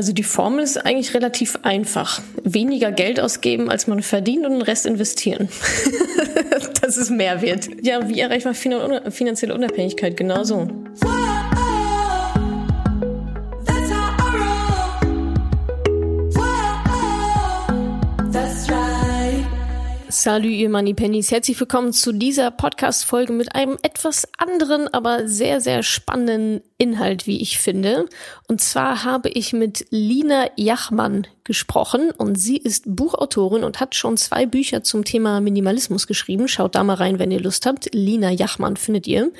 Also die Formel ist eigentlich relativ einfach. Weniger Geld ausgeben, als man verdient und den Rest investieren. das ist Mehrwert. Ja, wie erreicht man finanzielle Unabhängigkeit? Genau so. Salut, ihr Moneypennies. Herzlich willkommen zu dieser Podcast-Folge mit einem etwas anderen, aber sehr, sehr spannenden Inhalt, wie ich finde. Und zwar habe ich mit Lina Jachmann gesprochen und sie ist Buchautorin und hat schon zwei Bücher zum Thema Minimalismus geschrieben. Schaut da mal rein, wenn ihr Lust habt. Lina Jachmann findet ihr.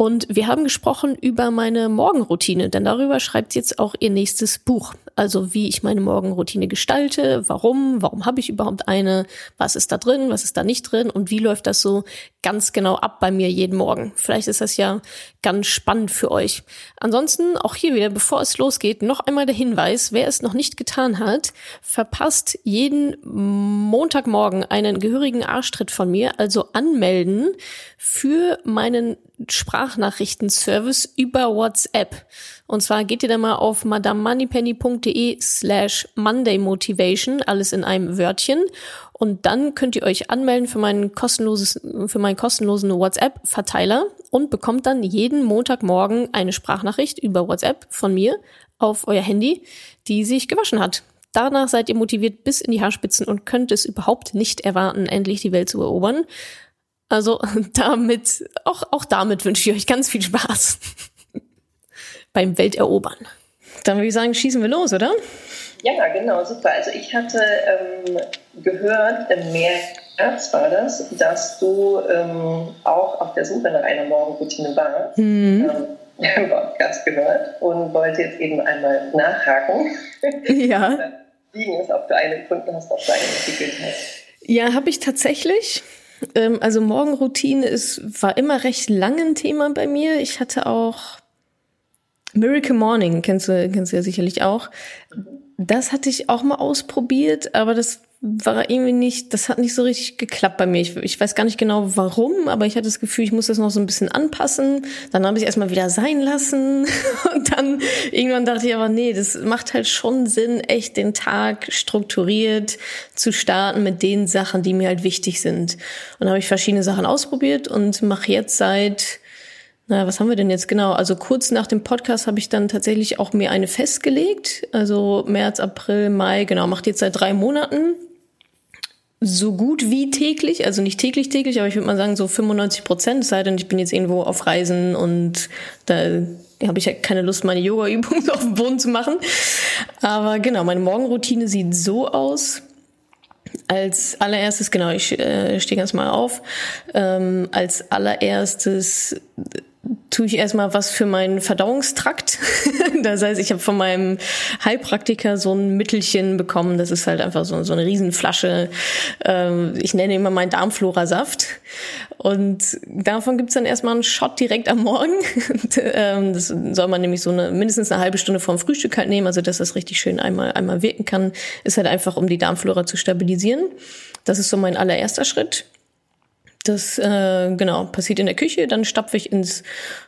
Und wir haben gesprochen über meine Morgenroutine, denn darüber schreibt jetzt auch ihr nächstes Buch. Also wie ich meine Morgenroutine gestalte, warum, warum habe ich überhaupt eine, was ist da drin, was ist da nicht drin und wie läuft das so ganz genau ab bei mir jeden Morgen. Vielleicht ist das ja ganz spannend für euch. Ansonsten auch hier wieder, bevor es losgeht, noch einmal der Hinweis, wer es noch nicht getan hat, verpasst jeden Montagmorgen einen gehörigen Arschtritt von mir, also anmelden für meinen Sprachnachrichtenservice über WhatsApp. Und zwar geht ihr da mal auf madamemoneypenny.de slash mondaymotivation, alles in einem Wörtchen. Und dann könnt ihr euch anmelden für meinen kostenloses, für meinen kostenlosen WhatsApp-Verteiler und bekommt dann jeden Montagmorgen eine Sprachnachricht über WhatsApp von mir auf euer Handy, die sich gewaschen hat. Danach seid ihr motiviert bis in die Haarspitzen und könnt es überhaupt nicht erwarten, endlich die Welt zu erobern. Also damit, auch, auch damit wünsche ich euch ganz viel Spaß beim Welterobern. Dann würde ich sagen, schießen wir los, oder? Ja, genau, super. Also ich hatte ähm, gehört, im März war das, dass du ähm, auch auf der Suche nach einer Morgenroutine warst. Mhm. Ähm, im Podcast gehört und wollte jetzt eben einmal nachhaken. Ja. Wie es, ob du eine gefunden hast, ob du eine entwickelt hast. Ja, habe ich tatsächlich. Ähm, also Morgenroutine ist, war immer recht lang ein Thema bei mir. Ich hatte auch Miracle Morning, kennst du, kennst du ja sicherlich auch. Das hatte ich auch mal ausprobiert, aber das war irgendwie nicht, das hat nicht so richtig geklappt bei mir. Ich, ich weiß gar nicht genau warum, aber ich hatte das Gefühl, ich muss das noch so ein bisschen anpassen. Dann habe ich erstmal wieder sein lassen. Und dann irgendwann dachte ich aber, nee, das macht halt schon Sinn, echt den Tag strukturiert zu starten mit den Sachen, die mir halt wichtig sind. Und habe ich verschiedene Sachen ausprobiert und mache jetzt seit na, was haben wir denn jetzt genau? Also kurz nach dem Podcast habe ich dann tatsächlich auch mir eine festgelegt. Also März, April, Mai, genau, macht jetzt seit drei Monaten so gut wie täglich, also nicht täglich täglich, aber ich würde mal sagen so 95 Prozent, es sei denn, ich bin jetzt irgendwo auf Reisen und da habe ich ja keine Lust, meine Yoga-Übungen auf dem Boden zu machen. Aber genau, meine Morgenroutine sieht so aus. Als allererstes, genau, ich äh, stehe ganz mal auf. Ähm, als allererstes tue ich erstmal was für meinen Verdauungstrakt. das heißt, ich habe von meinem Heilpraktiker so ein Mittelchen bekommen. Das ist halt einfach so, so eine Riesenflasche. Ähm, ich nenne immer meinen Darmflora-Saft. Und davon gibt's dann erstmal einen Shot direkt am Morgen. Ähm, das soll man nämlich so eine, mindestens eine halbe Stunde vorm Frühstück halt nehmen, also dass das richtig schön einmal, einmal wirken kann. Ist halt einfach, um die Darmflora zu stabilisieren. Das ist so mein allererster Schritt. Das äh, genau passiert in der Küche, dann stapfe ich ins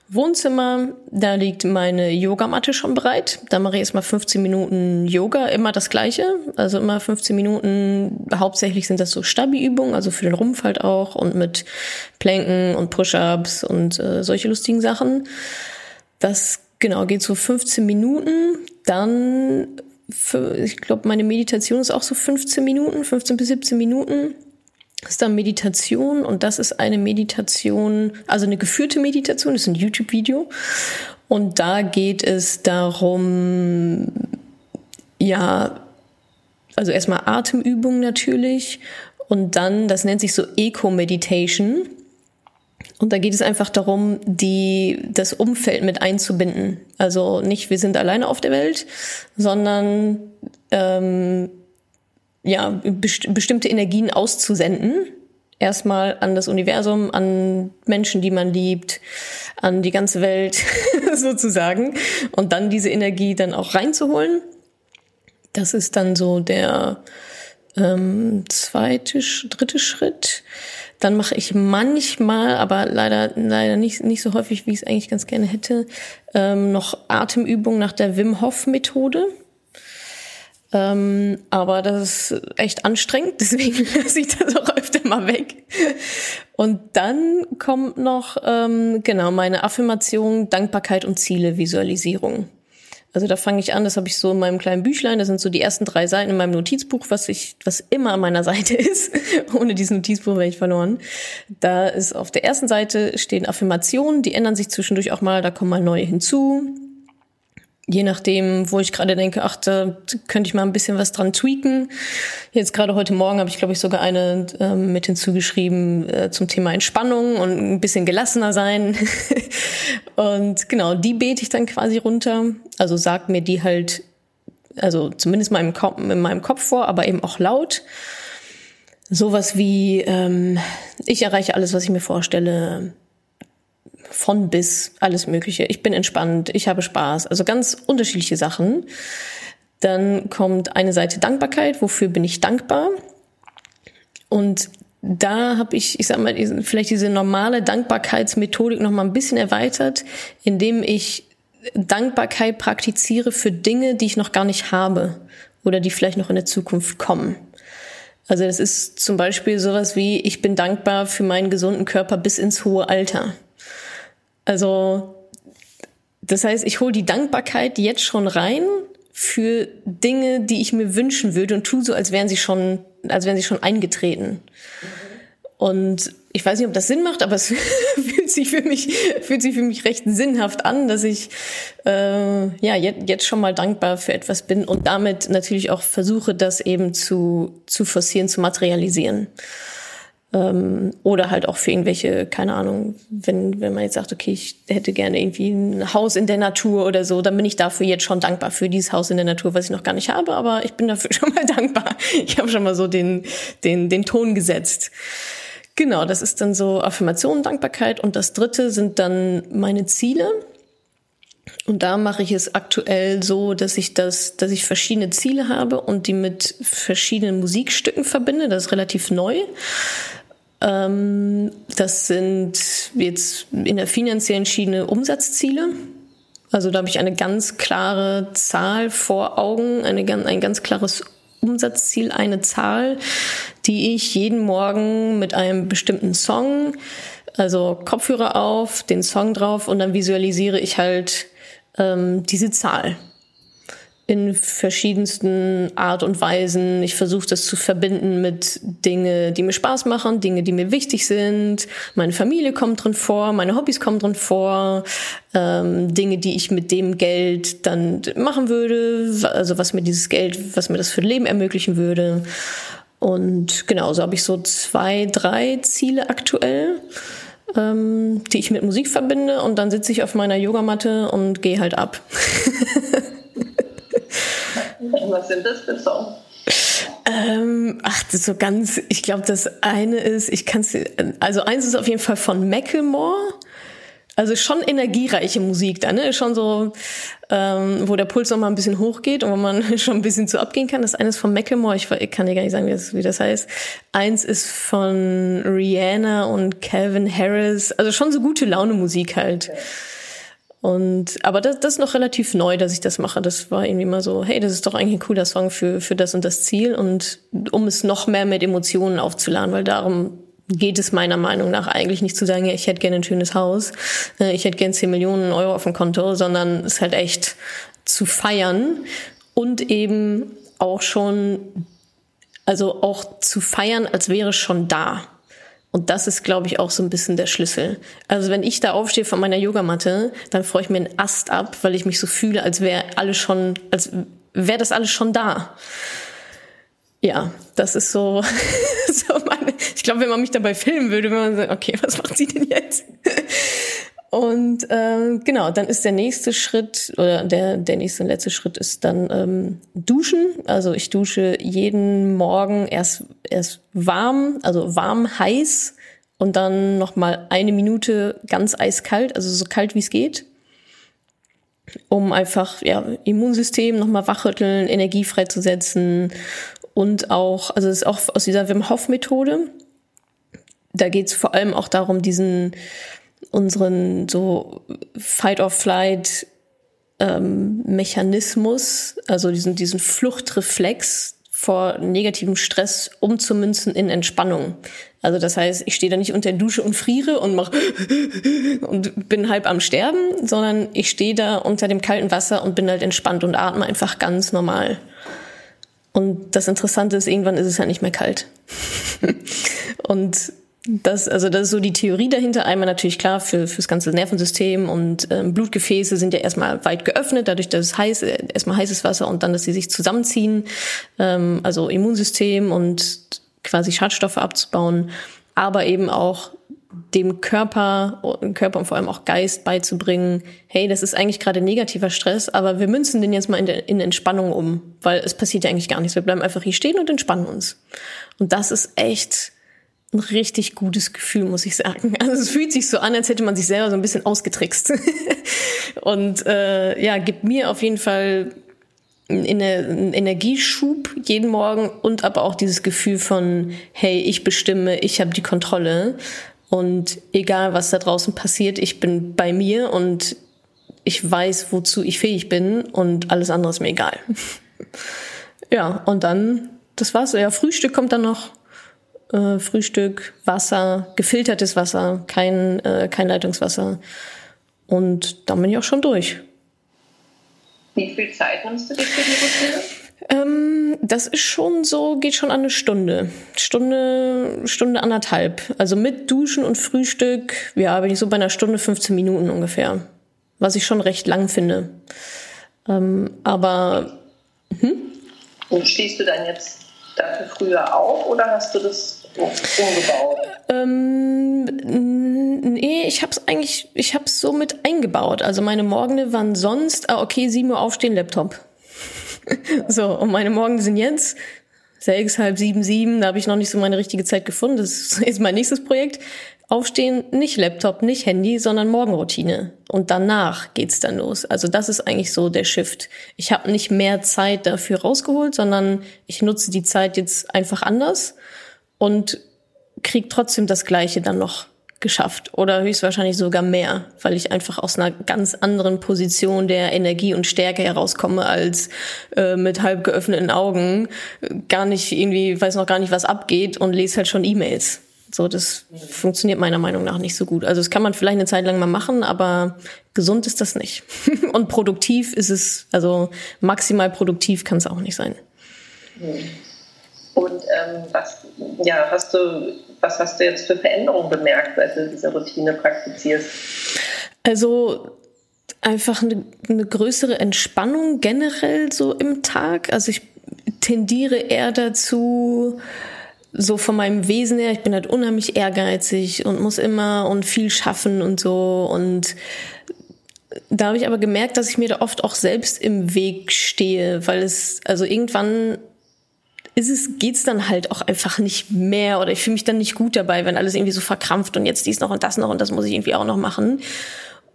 Wohnzimmer, da liegt meine Yogamatte schon bereit. Da mache ich erstmal 15 Minuten Yoga, immer das gleiche, also immer 15 Minuten. Hauptsächlich sind das so Stabi-Übungen, also für den Rumpf halt auch und mit Planken und Push-ups und äh, solche lustigen Sachen. Das genau geht so 15 Minuten, dann für, ich glaube meine Meditation ist auch so 15 Minuten, 15 bis 17 Minuten. Ist dann Meditation und das ist eine Meditation, also eine geführte Meditation, das ist ein YouTube-Video. Und da geht es darum, ja, also erstmal Atemübungen natürlich und dann, das nennt sich so Eco-Meditation. Und da geht es einfach darum, die, das Umfeld mit einzubinden. Also nicht, wir sind alleine auf der Welt, sondern ähm, ja, best bestimmte Energien auszusenden. Erstmal an das Universum, an Menschen, die man liebt, an die ganze Welt sozusagen. Und dann diese Energie dann auch reinzuholen. Das ist dann so der ähm, zweite, dritte Schritt. Dann mache ich manchmal, aber leider leider nicht nicht so häufig, wie ich es eigentlich ganz gerne hätte, ähm, noch Atemübungen nach der Wim Hof Methode. Ähm, aber das ist echt anstrengend, deswegen lasse ich das auch öfter mal weg. Und dann kommt noch, ähm, genau, meine Affirmation, Dankbarkeit und Ziele, Visualisierung. Also da fange ich an, das habe ich so in meinem kleinen Büchlein, das sind so die ersten drei Seiten in meinem Notizbuch, was ich, was immer an meiner Seite ist. Ohne dieses Notizbuch wäre ich verloren. Da ist auf der ersten Seite stehen Affirmationen, die ändern sich zwischendurch auch mal, da kommen mal neue hinzu je nachdem, wo ich gerade denke, ach, da könnte ich mal ein bisschen was dran tweaken. Jetzt gerade heute Morgen habe ich, glaube ich, sogar eine ähm, mit hinzugeschrieben äh, zum Thema Entspannung und ein bisschen gelassener sein. und genau, die bete ich dann quasi runter. Also sagt mir die halt, also zumindest mal im Kopf, in meinem Kopf vor, aber eben auch laut. Sowas wie, ähm, ich erreiche alles, was ich mir vorstelle von bis alles Mögliche. Ich bin entspannt, ich habe Spaß. Also ganz unterschiedliche Sachen. Dann kommt eine Seite Dankbarkeit. Wofür bin ich dankbar? Und da habe ich, ich sag mal, vielleicht diese normale Dankbarkeitsmethodik noch mal ein bisschen erweitert, indem ich Dankbarkeit praktiziere für Dinge, die ich noch gar nicht habe oder die vielleicht noch in der Zukunft kommen. Also das ist zum Beispiel sowas wie, ich bin dankbar für meinen gesunden Körper bis ins hohe Alter. Also das heißt, ich hole die Dankbarkeit jetzt schon rein für Dinge, die ich mir wünschen würde und tu so, als wären sie schon, als wären sie schon eingetreten. Und ich weiß nicht, ob das Sinn macht, aber es fühlt sich für mich fühlt sich für mich recht sinnhaft an, dass ich äh, ja jetzt, jetzt schon mal dankbar für etwas bin und damit natürlich auch versuche, das eben zu zu forcieren, zu materialisieren. Ähm, oder halt auch für irgendwelche, keine Ahnung, wenn, wenn man jetzt sagt, okay, ich hätte gerne irgendwie ein Haus in der Natur oder so, dann bin ich dafür jetzt schon dankbar für dieses Haus in der Natur, was ich noch gar nicht habe, aber ich bin dafür schon mal dankbar. Ich habe schon mal so den, den, den Ton gesetzt. Genau, das ist dann so Affirmation, Dankbarkeit. Und das dritte sind dann meine Ziele. Und da mache ich es aktuell so, dass ich das, dass ich verschiedene Ziele habe und die mit verschiedenen Musikstücken verbinde. Das ist relativ neu. Ähm, das sind jetzt in der finanziellen Schiene Umsatzziele. Also da habe ich eine ganz klare Zahl vor Augen, eine, ein ganz klares Umsatzziel, eine Zahl, die ich jeden Morgen mit einem bestimmten Song, also Kopfhörer auf, den Song drauf und dann visualisiere ich halt ähm, diese Zahl in verschiedensten Art und Weisen. Ich versuche das zu verbinden mit Dinge, die mir Spaß machen, Dinge, die mir wichtig sind. Meine Familie kommt drin vor, meine Hobbys kommen drin vor, ähm, Dinge, die ich mit dem Geld dann machen würde, also was mir dieses Geld, was mir das für Leben ermöglichen würde. Und genau, so habe ich so zwei, drei Ziele aktuell ähm, die ich mit Musik verbinde und dann sitze ich auf meiner Yogamatte und gehe halt ab. Was sind das für Songs? Ähm, ach, das ist so ganz, ich glaube, das eine ist, ich kann es, also eins ist auf jeden Fall von Macklemore. Also schon energiereiche Musik da, ne? Schon so, ähm, wo der Puls noch mal ein bisschen hochgeht und wo man schon ein bisschen zu abgehen kann. Das eine ist von Macklemore, ich, ich kann dir gar nicht sagen, wie das, wie das heißt. Eins ist von Rihanna und Calvin Harris. Also schon so gute Laune Musik halt. Okay. Und aber das, das ist noch relativ neu, dass ich das mache. Das war irgendwie mal so, hey, das ist doch eigentlich ein cooler Song für, für das und das Ziel. Und um es noch mehr mit Emotionen aufzuladen, weil darum geht es meiner Meinung nach eigentlich nicht zu sagen, ja, ich hätte gerne ein schönes Haus, äh, ich hätte gerne 10 Millionen Euro auf dem Konto, sondern es halt echt zu feiern und eben auch schon, also auch zu feiern, als wäre es schon da. Und das ist, glaube ich, auch so ein bisschen der Schlüssel. Also wenn ich da aufstehe von meiner Yogamatte, dann freue ich mir einen Ast ab, weil ich mich so fühle, als wäre alles schon, als wäre das alles schon da. Ja, das ist so, so meine, ich glaube, wenn man mich dabei filmen würde, würde man sagen, okay, was macht sie denn jetzt? Und äh, genau, dann ist der nächste Schritt oder der der nächste und letzte Schritt ist dann ähm, Duschen. Also ich dusche jeden Morgen erst erst warm, also warm heiß und dann noch mal eine Minute ganz eiskalt, also so kalt wie es geht, um einfach ja Immunsystem noch mal wachrütteln, Energie freizusetzen und auch also es ist auch aus dieser Wim Hof Methode. Da geht es vor allem auch darum, diesen unseren so Fight or Flight ähm, Mechanismus, also diesen, diesen Fluchtreflex vor negativem Stress umzumünzen in Entspannung. Also das heißt, ich stehe da nicht unter der Dusche und friere und mach und bin halb am Sterben, sondern ich stehe da unter dem kalten Wasser und bin halt entspannt und atme einfach ganz normal. Und das Interessante ist, irgendwann ist es halt nicht mehr kalt. und das, also das ist so die Theorie dahinter. Einmal natürlich klar für fürs ganze Nervensystem und ähm, Blutgefäße sind ja erstmal weit geöffnet, dadurch, dass es heiß, äh, erstmal heißes Wasser und dann, dass sie sich zusammenziehen, ähm, also Immunsystem und quasi Schadstoffe abzubauen, aber eben auch dem Körper, Körper und vor allem auch Geist beizubringen, hey, das ist eigentlich gerade negativer Stress, aber wir münzen den jetzt mal in, in Entspannung um, weil es passiert ja eigentlich gar nichts. Wir bleiben einfach hier stehen und entspannen uns. Und das ist echt ein richtig gutes Gefühl, muss ich sagen. Also es fühlt sich so an, als hätte man sich selber so ein bisschen ausgetrickst. und äh, ja, gibt mir auf jeden Fall einen Energieschub jeden Morgen und aber auch dieses Gefühl von, hey, ich bestimme, ich habe die Kontrolle und egal was da draußen passiert, ich bin bei mir und ich weiß, wozu ich fähig bin und alles andere ist mir egal. ja, und dann, das war's. Ja, Frühstück kommt dann noch. Äh, Frühstück, Wasser, gefiltertes Wasser, kein, äh, kein Leitungswasser. Und dann bin ich auch schon durch. Wie viel Zeit nimmst du dir für die Routine? Ähm, das ist schon so, geht schon an eine Stunde. Stunde, Stunde anderthalb. Also mit Duschen und Frühstück, ja, bin ich so bei einer Stunde 15 Minuten ungefähr. Was ich schon recht lang finde. Ähm, aber, hm? Und stehst du dann jetzt dafür früher auf oder hast du das umgebaut? Ähm, nee, ich habe es eigentlich, ich habe es so mit eingebaut. Also meine Morgene waren sonst, ah, okay, 7 Uhr aufstehen, Laptop. so, und meine Morgen sind jetzt sechs, halb sieben, sieben, da habe ich noch nicht so meine richtige Zeit gefunden. Das ist mein nächstes Projekt. Aufstehen, nicht Laptop, nicht Handy, sondern Morgenroutine. Und danach geht's dann los. Also das ist eigentlich so der Shift. Ich habe nicht mehr Zeit dafür rausgeholt, sondern ich nutze die Zeit jetzt einfach anders und krieg trotzdem das Gleiche dann noch geschafft oder höchstwahrscheinlich sogar mehr, weil ich einfach aus einer ganz anderen Position der Energie und Stärke herauskomme als äh, mit halb geöffneten Augen, gar nicht irgendwie, weiß noch gar nicht, was abgeht und lese halt schon E-Mails. So, das funktioniert meiner Meinung nach nicht so gut. Also das kann man vielleicht eine Zeit lang mal machen, aber gesund ist das nicht. und produktiv ist es, also maximal produktiv kann es auch nicht sein. Und ähm, was, ja, hast du was hast du jetzt für Veränderungen bemerkt, seit du diese Routine praktizierst? Also einfach eine, eine größere Entspannung generell so im Tag. Also ich tendiere eher dazu, so von meinem Wesen her, ich bin halt unheimlich ehrgeizig und muss immer und viel schaffen und so und da habe ich aber gemerkt, dass ich mir da oft auch selbst im Weg stehe, weil es also irgendwann ist es, geht's dann halt auch einfach nicht mehr oder ich fühle mich dann nicht gut dabei, wenn alles irgendwie so verkrampft und jetzt dies noch und das noch und das muss ich irgendwie auch noch machen.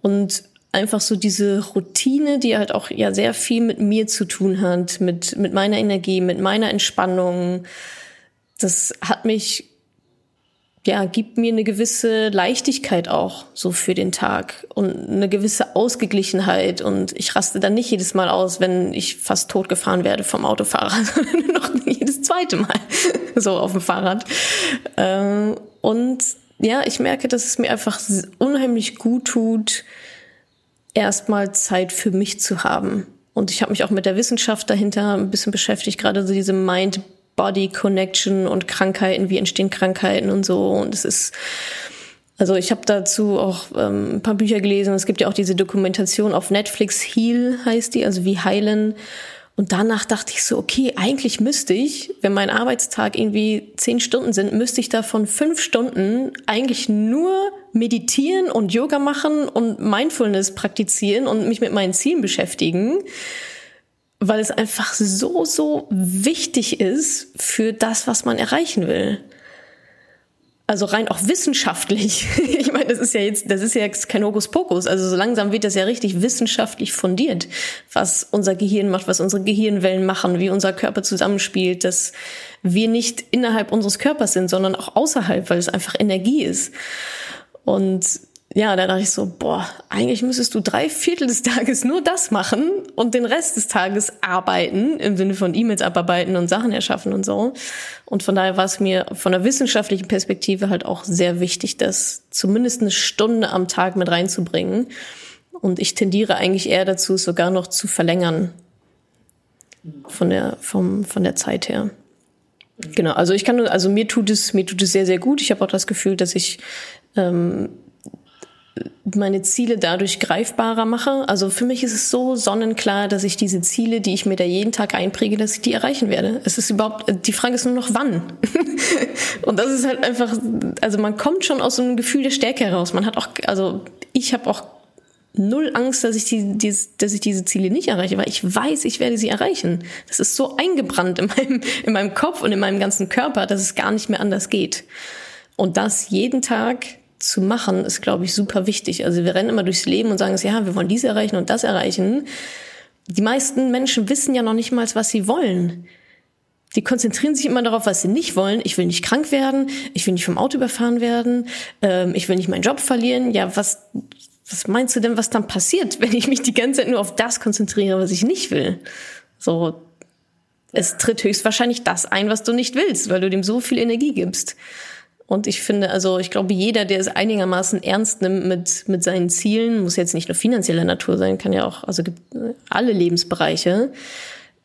Und einfach so diese Routine, die halt auch ja sehr viel mit mir zu tun hat, mit, mit meiner Energie, mit meiner Entspannung. Das hat mich ja, gibt mir eine gewisse Leichtigkeit auch so für den Tag und eine gewisse Ausgeglichenheit und ich raste dann nicht jedes Mal aus, wenn ich fast tot gefahren werde vom Autofahrer, sondern noch jedes zweite Mal so auf dem Fahrrad. Ähm, und ja, ich merke, dass es mir einfach unheimlich gut tut, erstmal Zeit für mich zu haben. Und ich habe mich auch mit der Wissenschaft dahinter ein bisschen beschäftigt, gerade so diese Mind Body Connection und Krankheiten, wie entstehen Krankheiten und so. Und es ist, also ich habe dazu auch ähm, ein paar Bücher gelesen. Es gibt ja auch diese Dokumentation auf Netflix, Heal heißt die, also wie heilen. Und danach dachte ich so, okay, eigentlich müsste ich, wenn mein Arbeitstag irgendwie zehn Stunden sind, müsste ich davon fünf Stunden eigentlich nur meditieren und Yoga machen und Mindfulness praktizieren und mich mit meinen Zielen beschäftigen weil es einfach so, so wichtig ist für das, was man erreichen will. Also rein auch wissenschaftlich. Ich meine, das ist ja jetzt, das ist ja jetzt kein Hokuspokus. Also so langsam wird das ja richtig wissenschaftlich fundiert, was unser Gehirn macht, was unsere Gehirnwellen machen, wie unser Körper zusammenspielt, dass wir nicht innerhalb unseres Körpers sind, sondern auch außerhalb, weil es einfach Energie ist. Und ja, da dachte ich so, boah, eigentlich müsstest du drei Viertel des Tages nur das machen und den Rest des Tages arbeiten, im Sinne von E-Mails abarbeiten und Sachen erschaffen und so. Und von daher war es mir von der wissenschaftlichen Perspektive halt auch sehr wichtig, das zumindest eine Stunde am Tag mit reinzubringen. Und ich tendiere eigentlich eher dazu, es sogar noch zu verlängern. Von der, vom, von der Zeit her. Genau, also ich kann, also mir tut es, mir tut es sehr, sehr gut. Ich habe auch das Gefühl, dass ich ähm, meine Ziele dadurch greifbarer mache. Also für mich ist es so sonnenklar, dass ich diese Ziele, die ich mir da jeden Tag einpräge, dass ich die erreichen werde. Es ist überhaupt, die Frage ist nur noch wann. und das ist halt einfach, also man kommt schon aus so einem Gefühl der Stärke heraus. Man hat auch, also ich habe auch null Angst, dass ich, die, die, dass ich diese Ziele nicht erreiche, weil ich weiß, ich werde sie erreichen. Das ist so eingebrannt in meinem, in meinem Kopf und in meinem ganzen Körper, dass es gar nicht mehr anders geht. Und das jeden Tag zu machen, ist, glaube ich, super wichtig. Also wir rennen immer durchs Leben und sagen, ja, wir wollen dies erreichen und das erreichen. Die meisten Menschen wissen ja noch nicht mal, was sie wollen. Die konzentrieren sich immer darauf, was sie nicht wollen. Ich will nicht krank werden, ich will nicht vom Auto überfahren werden, ähm, ich will nicht meinen Job verlieren. Ja, was, was meinst du denn, was dann passiert, wenn ich mich die ganze Zeit nur auf das konzentriere, was ich nicht will? So, es tritt höchstwahrscheinlich das ein, was du nicht willst, weil du dem so viel Energie gibst. Und ich finde, also ich glaube, jeder, der es einigermaßen ernst nimmt mit, mit seinen Zielen, muss jetzt nicht nur finanzieller Natur sein, kann ja auch, also gibt alle Lebensbereiche,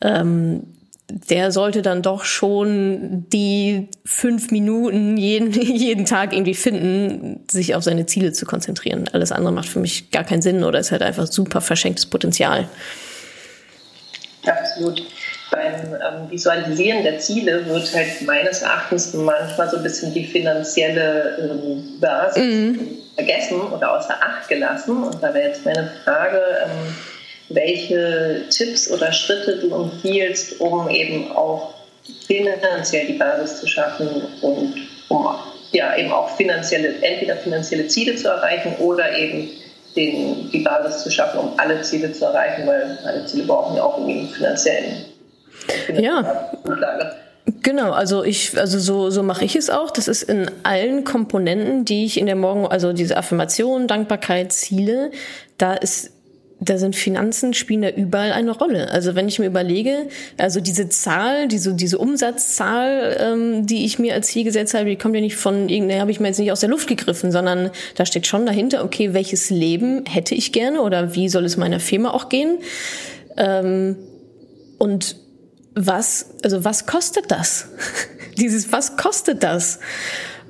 ähm, der sollte dann doch schon die fünf Minuten jeden, jeden Tag irgendwie finden, sich auf seine Ziele zu konzentrieren. Alles andere macht für mich gar keinen Sinn oder ist halt einfach super verschenktes Potenzial. Absolut beim ähm, Visualisieren der Ziele wird halt meines Erachtens manchmal so ein bisschen die finanzielle ähm, Basis mhm. vergessen oder außer Acht gelassen. Und da wäre jetzt meine Frage, ähm, welche Tipps oder Schritte du empfiehlst, um eben auch finanziell die Basis zu schaffen und um ja, eben auch finanzielle, entweder finanzielle Ziele zu erreichen oder eben den, die Basis zu schaffen, um alle Ziele zu erreichen, weil alle Ziele brauchen ja auch irgendwie einen finanziellen ja. Genau, also ich, also so, so mache ich es auch. Das ist in allen Komponenten, die ich in der Morgen, also diese Affirmation, Dankbarkeit, Ziele, da ist da sind Finanzen spielen da überall eine Rolle. Also wenn ich mir überlege, also diese Zahl, diese diese Umsatzzahl, ähm, die ich mir als Ziel gesetzt habe, die kommt ja nicht von irgendeiner, habe ich mir jetzt nicht aus der Luft gegriffen, sondern da steht schon dahinter, okay, welches Leben hätte ich gerne oder wie soll es meiner Firma auch gehen? Ähm, und was, also was kostet das? Dieses, was kostet das?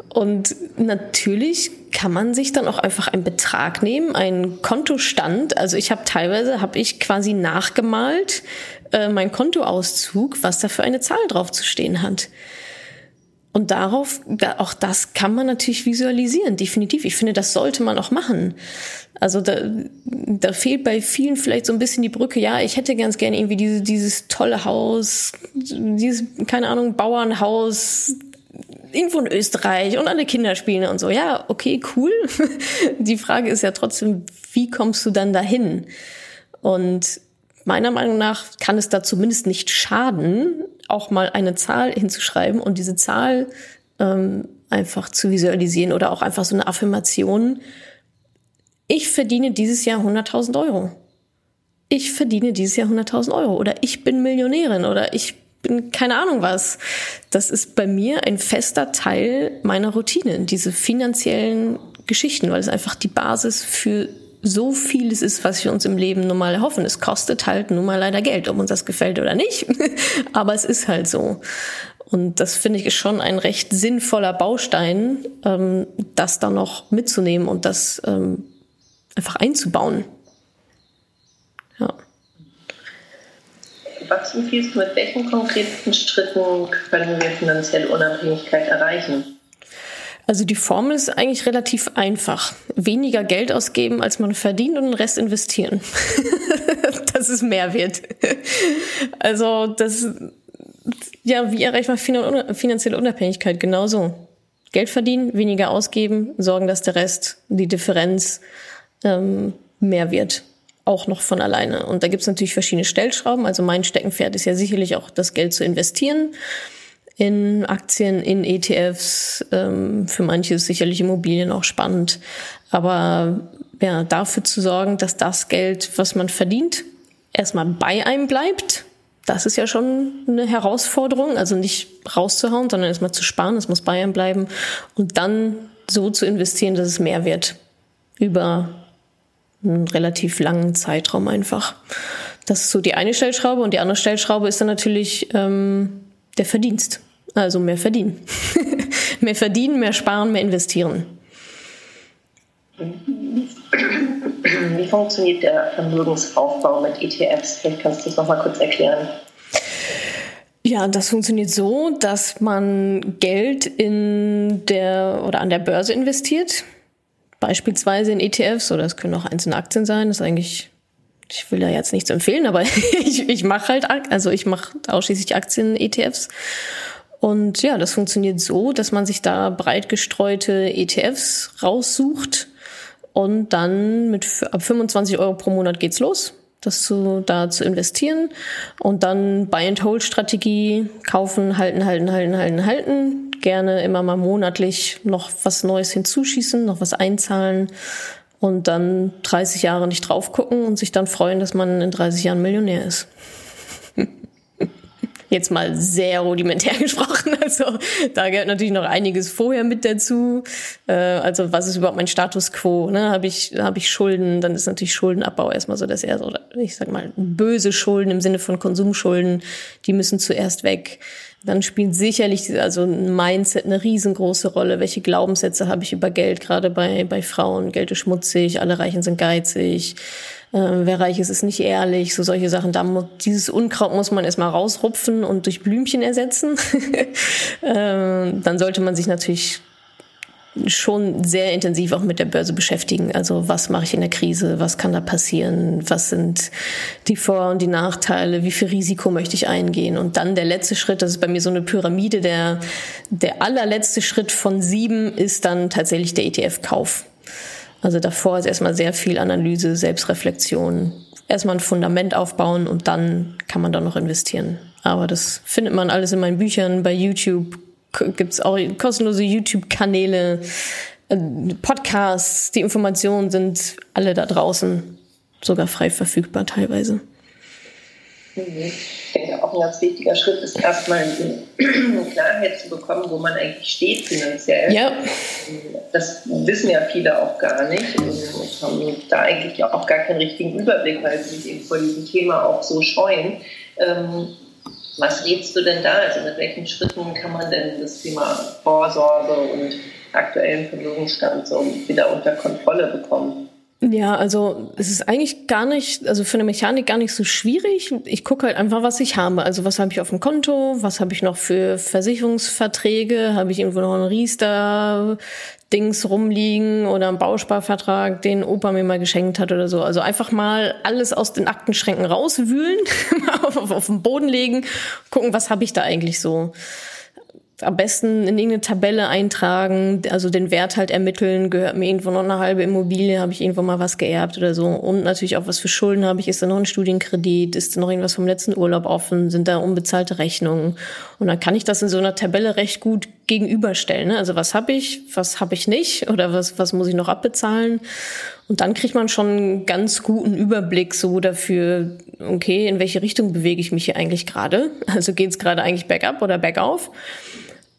Und natürlich kann man sich dann auch einfach einen Betrag nehmen, einen Kontostand. Also ich habe teilweise, habe ich quasi nachgemalt, äh, mein Kontoauszug, was da für eine Zahl drauf zu stehen hat. Und darauf, da, auch das kann man natürlich visualisieren, definitiv. Ich finde, das sollte man auch machen. Also da, da fehlt bei vielen vielleicht so ein bisschen die Brücke. Ja, ich hätte ganz gerne irgendwie diese, dieses tolle Haus, dieses, keine Ahnung, Bauernhaus, irgendwo in Österreich und alle Kinder spielen und so. Ja, okay, cool. Die Frage ist ja trotzdem, wie kommst du dann dahin? Und meiner Meinung nach kann es da zumindest nicht schaden, auch mal eine Zahl hinzuschreiben und diese Zahl ähm, einfach zu visualisieren oder auch einfach so eine Affirmation. Ich verdiene dieses Jahr 100.000 Euro. Ich verdiene dieses Jahr 100.000 Euro oder ich bin Millionärin oder ich bin keine Ahnung was. Das ist bei mir ein fester Teil meiner Routine, diese finanziellen Geschichten, weil es einfach die Basis für so vieles ist, was wir uns im Leben nun mal erhoffen. Es kostet halt nun mal leider Geld, ob uns das gefällt oder nicht. Aber es ist halt so. Und das finde ich ist schon ein recht sinnvoller Baustein, ähm, das dann noch mitzunehmen und das ähm, einfach einzubauen. Ja. Was empfiehlst du, mit welchen konkreten Schritten können wir finanzielle Unabhängigkeit erreichen? Also die Formel ist eigentlich relativ einfach. Weniger Geld ausgeben, als man verdient und den Rest investieren. das ist Mehrwert. Also das, ja, wie erreicht man finanzielle Unabhängigkeit? Genauso. Geld verdienen, weniger ausgeben, sorgen, dass der Rest, die Differenz ähm, mehr wird. Auch noch von alleine. Und da gibt es natürlich verschiedene Stellschrauben. Also mein Steckenpferd ist ja sicherlich auch das Geld zu investieren in Aktien, in ETFs. Ähm, für manche ist sicherlich Immobilien auch spannend. Aber ja, dafür zu sorgen, dass das Geld, was man verdient, erstmal bei einem bleibt. Das ist ja schon eine Herausforderung. Also nicht rauszuhauen, sondern erstmal zu sparen. Es muss bei einem bleiben. Und dann so zu investieren, dass es mehr wird. Über einen relativ langen Zeitraum einfach. Das ist so die eine Stellschraube. Und die andere Stellschraube ist dann natürlich ähm, der Verdienst. Also mehr verdienen. mehr verdienen, mehr sparen, mehr investieren. Wie funktioniert der Vermögensaufbau mit ETFs? Vielleicht kannst du das nochmal kurz erklären. Ja, das funktioniert so, dass man Geld in der oder an der Börse investiert. Beispielsweise in ETFs oder es können auch einzelne Aktien sein. Das ist eigentlich, ich will da jetzt nichts empfehlen, aber ich, ich mache halt, also ich mache ausschließlich Aktien-ETFs. Und ja, das funktioniert so, dass man sich da breit gestreute ETFs raussucht und dann mit ab 25 Euro pro Monat geht's los, das zu, da zu investieren und dann Buy-and-Hold-Strategie kaufen, halten, halten, halten, halten, halten. Gerne immer mal monatlich noch was Neues hinzuschießen, noch was einzahlen und dann 30 Jahre nicht drauf gucken und sich dann freuen, dass man in 30 Jahren Millionär ist. Jetzt mal sehr rudimentär gesprochen. Also da gehört natürlich noch einiges vorher mit dazu. Äh, also was ist überhaupt mein Status quo? Ne? Habe ich, hab ich Schulden? Dann ist natürlich Schuldenabbau erstmal so das erste, oder ich sag mal, böse Schulden im Sinne von Konsumschulden, die müssen zuerst weg. Dann spielt sicherlich also ein Mindset eine riesengroße Rolle. Welche Glaubenssätze habe ich über Geld, gerade bei, bei Frauen? Geld ist schmutzig, alle Reichen sind geizig äh, wer reich ist, ist nicht ehrlich, so solche Sachen. Da muss, dieses Unkraut muss man erstmal rausrupfen und durch Blümchen ersetzen. äh, dann sollte man sich natürlich schon sehr intensiv auch mit der Börse beschäftigen. Also was mache ich in der Krise, was kann da passieren, was sind die Vor- und die Nachteile, wie viel Risiko möchte ich eingehen. Und dann der letzte Schritt, das ist bei mir so eine Pyramide, der, der allerletzte Schritt von sieben ist dann tatsächlich der ETF-Kauf. Also davor ist erstmal sehr viel Analyse, Selbstreflexion, erstmal ein Fundament aufbauen und dann kann man da noch investieren. Aber das findet man alles in meinen Büchern, bei YouTube gibt's auch kostenlose YouTube-Kanäle, äh, Podcasts, die Informationen sind alle da draußen, sogar frei verfügbar teilweise. Ich denke, auch ein ganz wichtiger Schritt ist erstmal eine Klarheit zu bekommen, wo man eigentlich steht finanziell. Ja. Das wissen ja viele auch gar nicht und haben da eigentlich auch gar keinen richtigen Überblick, weil sie sich eben vor diesem Thema auch so scheuen. Was rätst du denn da? Also mit welchen Schritten kann man denn das Thema Vorsorge und aktuellen Vermögensstand so wieder unter Kontrolle bekommen? Ja, also es ist eigentlich gar nicht, also für eine Mechanik gar nicht so schwierig. Ich gucke halt einfach, was ich habe. Also was habe ich auf dem Konto, was habe ich noch für Versicherungsverträge, habe ich irgendwo noch einen Riester-Dings rumliegen oder einen Bausparvertrag, den Opa mir mal geschenkt hat oder so. Also einfach mal alles aus den Aktenschränken rauswühlen, auf, auf, auf den Boden legen, gucken, was habe ich da eigentlich so am besten in irgendeine Tabelle eintragen, also den Wert halt ermitteln, gehört mir irgendwo noch eine halbe Immobilie, habe ich irgendwo mal was geerbt oder so. Und natürlich auch was für Schulden habe ich, ist da noch ein Studienkredit, ist da noch irgendwas vom letzten Urlaub offen, sind da unbezahlte Rechnungen. Und dann kann ich das in so einer Tabelle recht gut gegenüberstellen. Ne? Also was habe ich, was habe ich nicht oder was, was muss ich noch abbezahlen? Und dann kriegt man schon einen ganz guten Überblick so dafür, okay, in welche Richtung bewege ich mich hier eigentlich gerade? Also geht es gerade eigentlich bergab oder bergauf?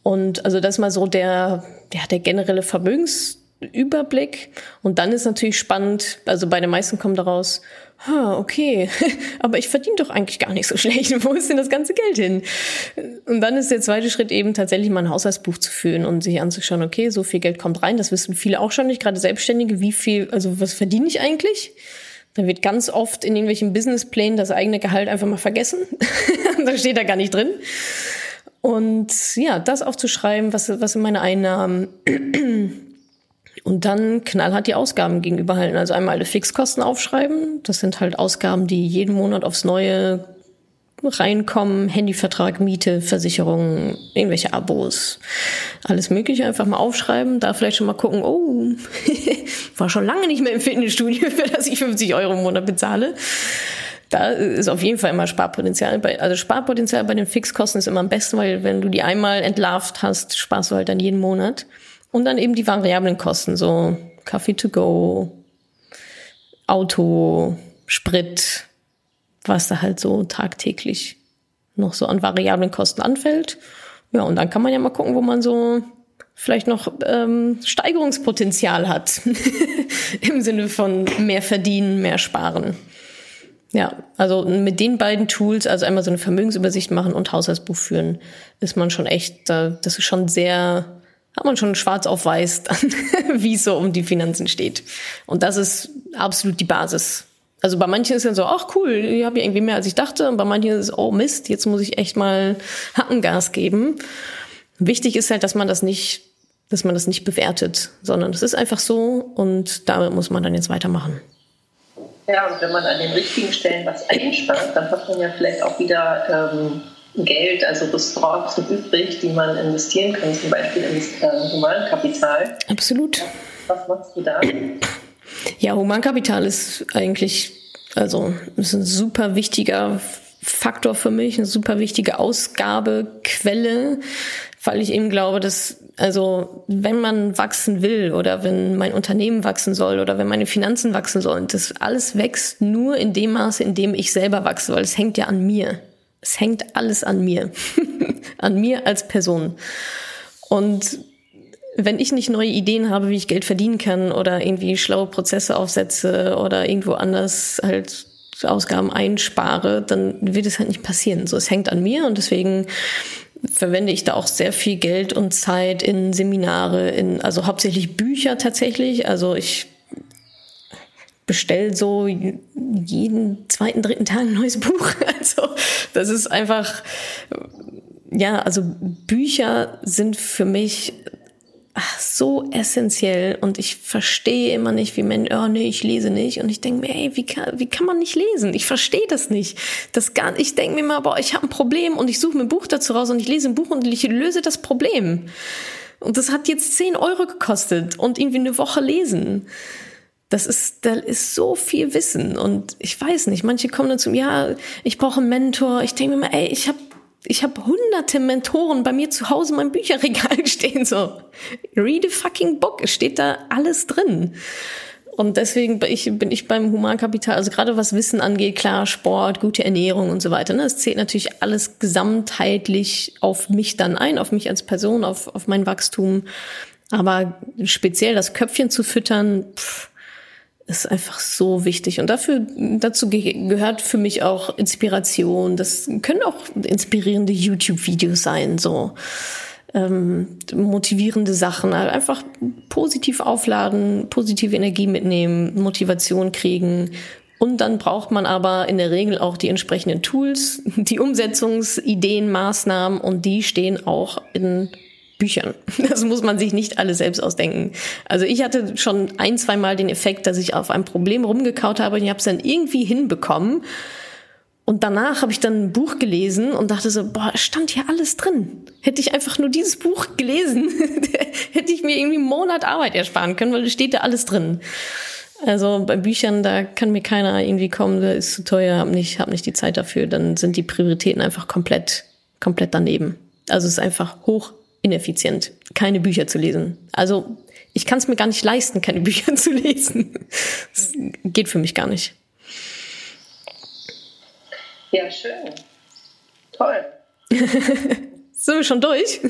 Und also das ist mal so der, ja, der generelle Vermögensüberblick. Und dann ist natürlich spannend, also bei den meisten kommt daraus, ha, okay, aber ich verdiene doch eigentlich gar nicht so schlecht. Wo ist denn das ganze Geld hin? Und dann ist der zweite Schritt eben tatsächlich mal ein Haushaltsbuch zu führen und sich anzuschauen, okay, so viel Geld kommt rein. Das wissen viele auch schon nicht, gerade Selbstständige. Wie viel, also was verdiene ich eigentlich? Da wird ganz oft in irgendwelchen Businessplänen das eigene Gehalt einfach mal vergessen. da steht da gar nicht drin. Und ja, das aufzuschreiben, was, was sind meine Einnahmen. Und dann knallhart die Ausgaben gegenüberhalten. Also einmal alle Fixkosten aufschreiben. Das sind halt Ausgaben, die jeden Monat aufs Neue reinkommen. Handyvertrag, Miete, Versicherungen, irgendwelche Abos. Alles Mögliche einfach mal aufschreiben. Da vielleicht schon mal gucken, oh, war schon lange nicht mehr im Fitnessstudio, für das ich 50 Euro im Monat bezahle da ist auf jeden Fall immer Sparpotenzial. Also Sparpotenzial bei den Fixkosten ist immer am besten, weil wenn du die einmal entlarvt hast, sparst du halt dann jeden Monat. Und dann eben die variablen Kosten, so Kaffee to go, Auto, Sprit, was da halt so tagtäglich noch so an variablen Kosten anfällt. Ja, und dann kann man ja mal gucken, wo man so vielleicht noch ähm, Steigerungspotenzial hat. Im Sinne von mehr verdienen, mehr sparen. Ja, also mit den beiden Tools, also einmal so eine Vermögensübersicht machen und Haushaltsbuch führen, ist man schon echt, das ist schon sehr, hat man schon schwarz auf weiß, wie es so um die Finanzen steht. Und das ist absolut die Basis. Also bei manchen ist ja so, ach cool, ich habe ja irgendwie mehr als ich dachte. Und bei manchen ist es, oh Mist, jetzt muss ich echt mal Hackengas geben. Wichtig ist halt, dass man das nicht, dass man das nicht bewertet, sondern es ist einfach so und damit muss man dann jetzt weitermachen. Ja, und wenn man an den richtigen Stellen was einspart, dann hat man ja vielleicht auch wieder ähm, Geld, also Ressourcen übrig, die man investieren kann, zum Beispiel ins äh, Humankapital. Absolut. Was machst du da? Ja, Humankapital ist eigentlich, also ist ein super wichtiger Faktor für mich, eine super wichtige Ausgabequelle, weil ich eben glaube, dass also wenn man wachsen will oder wenn mein Unternehmen wachsen soll oder wenn meine Finanzen wachsen sollen, das alles wächst nur in dem Maße, in dem ich selber wachse, weil es hängt ja an mir. Es hängt alles an mir. an mir als Person. Und wenn ich nicht neue Ideen habe, wie ich Geld verdienen kann oder irgendwie schlaue Prozesse aufsetze oder irgendwo anders halt Ausgaben einspare, dann wird es halt nicht passieren. So, es hängt an mir und deswegen verwende ich da auch sehr viel Geld und Zeit in Seminare, in, also hauptsächlich Bücher tatsächlich. Also ich bestelle so jeden zweiten, dritten Tag ein neues Buch. Also das ist einfach, ja, also Bücher sind für mich ach, so essentiell und ich verstehe immer nicht, wie Menschen, oh nee, ich lese nicht und ich denke mir, ey, wie kann, wie kann man nicht lesen? Ich verstehe das nicht. Das gar, ich denke mir mal, boah, ich habe ein Problem und ich suche mir ein Buch dazu raus und ich lese ein Buch und ich löse das Problem. Und das hat jetzt 10 Euro gekostet und irgendwie eine Woche lesen. Das ist, da ist so viel Wissen und ich weiß nicht, manche kommen dann zum, ja, ich brauche einen Mentor. Ich denke mir mal, ey, ich habe ich habe hunderte Mentoren bei mir zu Hause in meinem Bücherregal stehen, so. Read a fucking book. Es steht da alles drin. Und deswegen bin ich, bin ich beim Humankapital, also gerade was Wissen angeht, klar, Sport, gute Ernährung und so weiter. Ne? Es zählt natürlich alles gesamtheitlich auf mich dann ein, auf mich als Person, auf, auf mein Wachstum. Aber speziell das Köpfchen zu füttern, pff, ist einfach so wichtig. Und dafür, dazu gehört für mich auch Inspiration. Das können auch inspirierende YouTube-Videos sein, so ähm, motivierende Sachen. Also einfach positiv aufladen, positive Energie mitnehmen, Motivation kriegen. Und dann braucht man aber in der Regel auch die entsprechenden Tools, die Umsetzungsideen, Maßnahmen und die stehen auch in Büchern. Das muss man sich nicht alle selbst ausdenken. Also ich hatte schon ein, zwei Mal den Effekt, dass ich auf einem Problem rumgekaut habe und ich habe es dann irgendwie hinbekommen. Und danach habe ich dann ein Buch gelesen und dachte so, boah, stand hier alles drin. Hätte ich einfach nur dieses Buch gelesen, hätte ich mir irgendwie einen Monat Arbeit ersparen können, weil es steht da alles drin. Also bei Büchern, da kann mir keiner irgendwie kommen, da ist zu teuer, hab nicht, hab nicht die Zeit dafür, dann sind die Prioritäten einfach komplett, komplett daneben. Also es ist einfach hoch ineffizient, keine Bücher zu lesen. Also ich kann es mir gar nicht leisten, keine Bücher zu lesen. Das geht für mich gar nicht. Ja, schön. Toll. Sind wir schon durch?